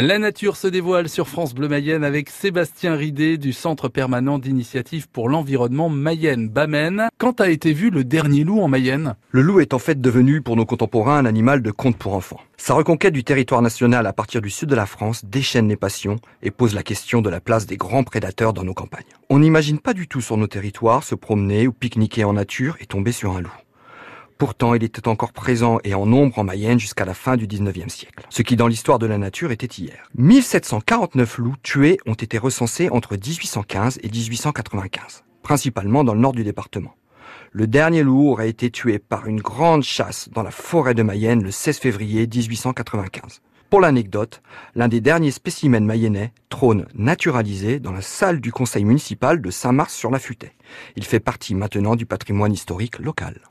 La nature se dévoile sur France Bleu Mayenne avec Sébastien Ridé du Centre permanent d'initiative pour l'environnement Mayenne Bamen. Quand a été vu le dernier loup en Mayenne? Le loup est en fait devenu pour nos contemporains un animal de conte pour enfants. Sa reconquête du territoire national à partir du sud de la France déchaîne les passions et pose la question de la place des grands prédateurs dans nos campagnes. On n'imagine pas du tout sur nos territoires se promener ou pique-niquer en nature et tomber sur un loup. Pourtant, il était encore présent et en nombre en Mayenne jusqu'à la fin du 19e siècle. Ce qui, dans l'histoire de la nature, était hier. 1749 loups tués ont été recensés entre 1815 et 1895, principalement dans le nord du département. Le dernier loup aurait été tué par une grande chasse dans la forêt de Mayenne le 16 février 1895. Pour l'anecdote, l'un des derniers spécimens mayennais trône naturalisé dans la salle du conseil municipal de Saint-Mars sur la Futaie. Il fait partie maintenant du patrimoine historique local.